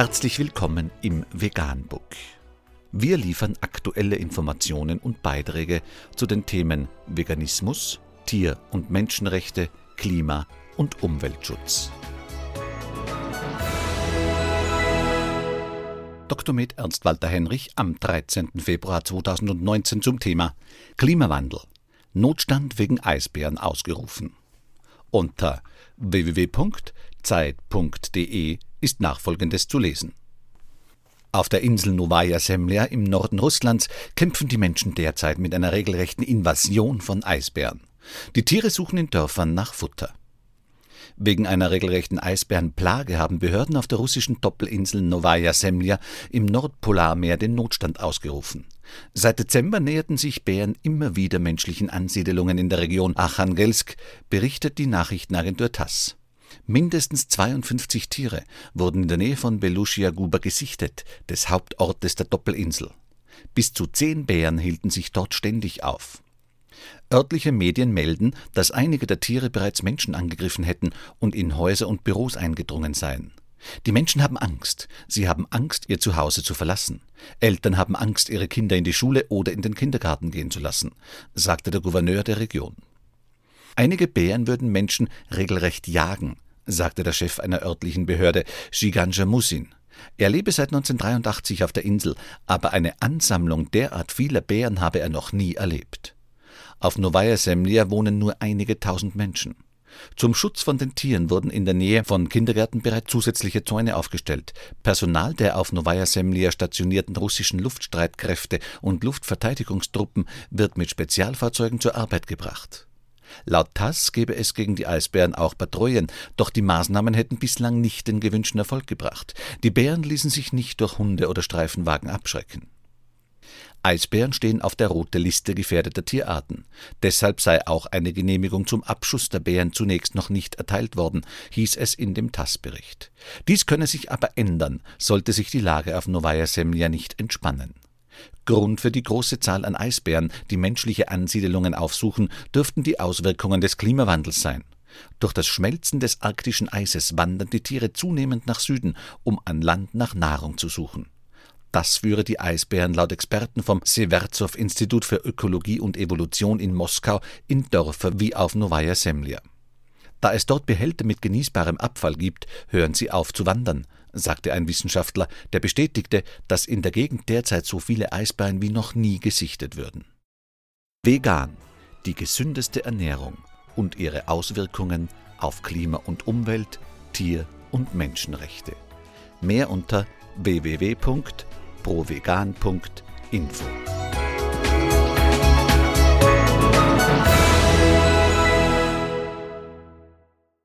Herzlich willkommen im Veganbook. Wir liefern aktuelle Informationen und Beiträge zu den Themen Veganismus, Tier- und Menschenrechte, Klima- und Umweltschutz. Dr. Med Ernst Walter Henrich am 13. Februar 2019 zum Thema Klimawandel. Notstand wegen Eisbären ausgerufen. Unter www.zeit.de ist nachfolgendes zu lesen. Auf der Insel Novaya Semlja im Norden Russlands kämpfen die Menschen derzeit mit einer regelrechten Invasion von Eisbären. Die Tiere suchen in Dörfern nach Futter. Wegen einer regelrechten Eisbärenplage haben Behörden auf der russischen Doppelinsel Novaya Semlja im Nordpolarmeer den Notstand ausgerufen. Seit Dezember näherten sich Bären immer wieder menschlichen Ansiedelungen in der Region Achangelsk, berichtet die Nachrichtenagentur TASS. Mindestens 52 Tiere wurden in der Nähe von Belushia Guba gesichtet, des Hauptortes der Doppelinsel. Bis zu zehn Bären hielten sich dort ständig auf. Örtliche Medien melden, dass einige der Tiere bereits Menschen angegriffen hätten und in Häuser und Büros eingedrungen seien. Die Menschen haben Angst. Sie haben Angst, ihr Zuhause zu verlassen. Eltern haben Angst, ihre Kinder in die Schule oder in den Kindergarten gehen zu lassen, sagte der Gouverneur der Region. Einige Bären würden Menschen regelrecht jagen, sagte der Chef einer örtlichen Behörde, Giganja Musin. Er lebe seit 1983 auf der Insel, aber eine Ansammlung derart vieler Bären habe er noch nie erlebt. Auf Novaya Semlja wohnen nur einige tausend Menschen. Zum Schutz von den Tieren wurden in der Nähe von Kindergärten bereits zusätzliche Zäune aufgestellt. Personal der auf Novaya Semlja stationierten russischen Luftstreitkräfte und Luftverteidigungstruppen wird mit Spezialfahrzeugen zur Arbeit gebracht. Laut TASS gebe es gegen die Eisbären auch Patrouillen, doch die Maßnahmen hätten bislang nicht den gewünschten Erfolg gebracht. Die Bären ließen sich nicht durch Hunde oder Streifenwagen abschrecken. Eisbären stehen auf der rote Liste gefährdeter Tierarten. Deshalb sei auch eine Genehmigung zum Abschuss der Bären zunächst noch nicht erteilt worden, hieß es in dem TASS-Bericht. Dies könne sich aber ändern, sollte sich die Lage auf Novaya Semlja nicht entspannen. Grund für die große Zahl an Eisbären, die menschliche Ansiedelungen aufsuchen, dürften die Auswirkungen des Klimawandels sein. Durch das Schmelzen des arktischen Eises wandern die Tiere zunehmend nach Süden, um an Land nach Nahrung zu suchen. Das führe die Eisbären laut Experten vom Severzow-Institut für Ökologie und Evolution in Moskau in Dörfer wie auf Novaya Semlja. Da es dort Behälter mit genießbarem Abfall gibt, hören sie auf zu wandern, sagte ein Wissenschaftler, der bestätigte, dass in der Gegend derzeit so viele Eisbären wie noch nie gesichtet würden. Vegan, die gesündeste Ernährung und ihre Auswirkungen auf Klima und Umwelt, Tier- und Menschenrechte. Mehr unter www.provegan.info.